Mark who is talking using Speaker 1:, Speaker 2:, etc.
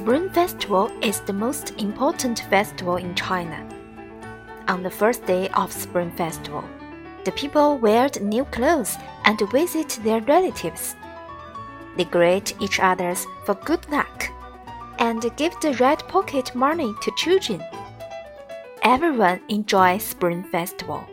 Speaker 1: Spring Festival is the most important festival in China. On the first day of Spring Festival, the people wear new clothes and visit their relatives. They greet each other for good luck and give the red pocket money to children. Everyone enjoys Spring Festival.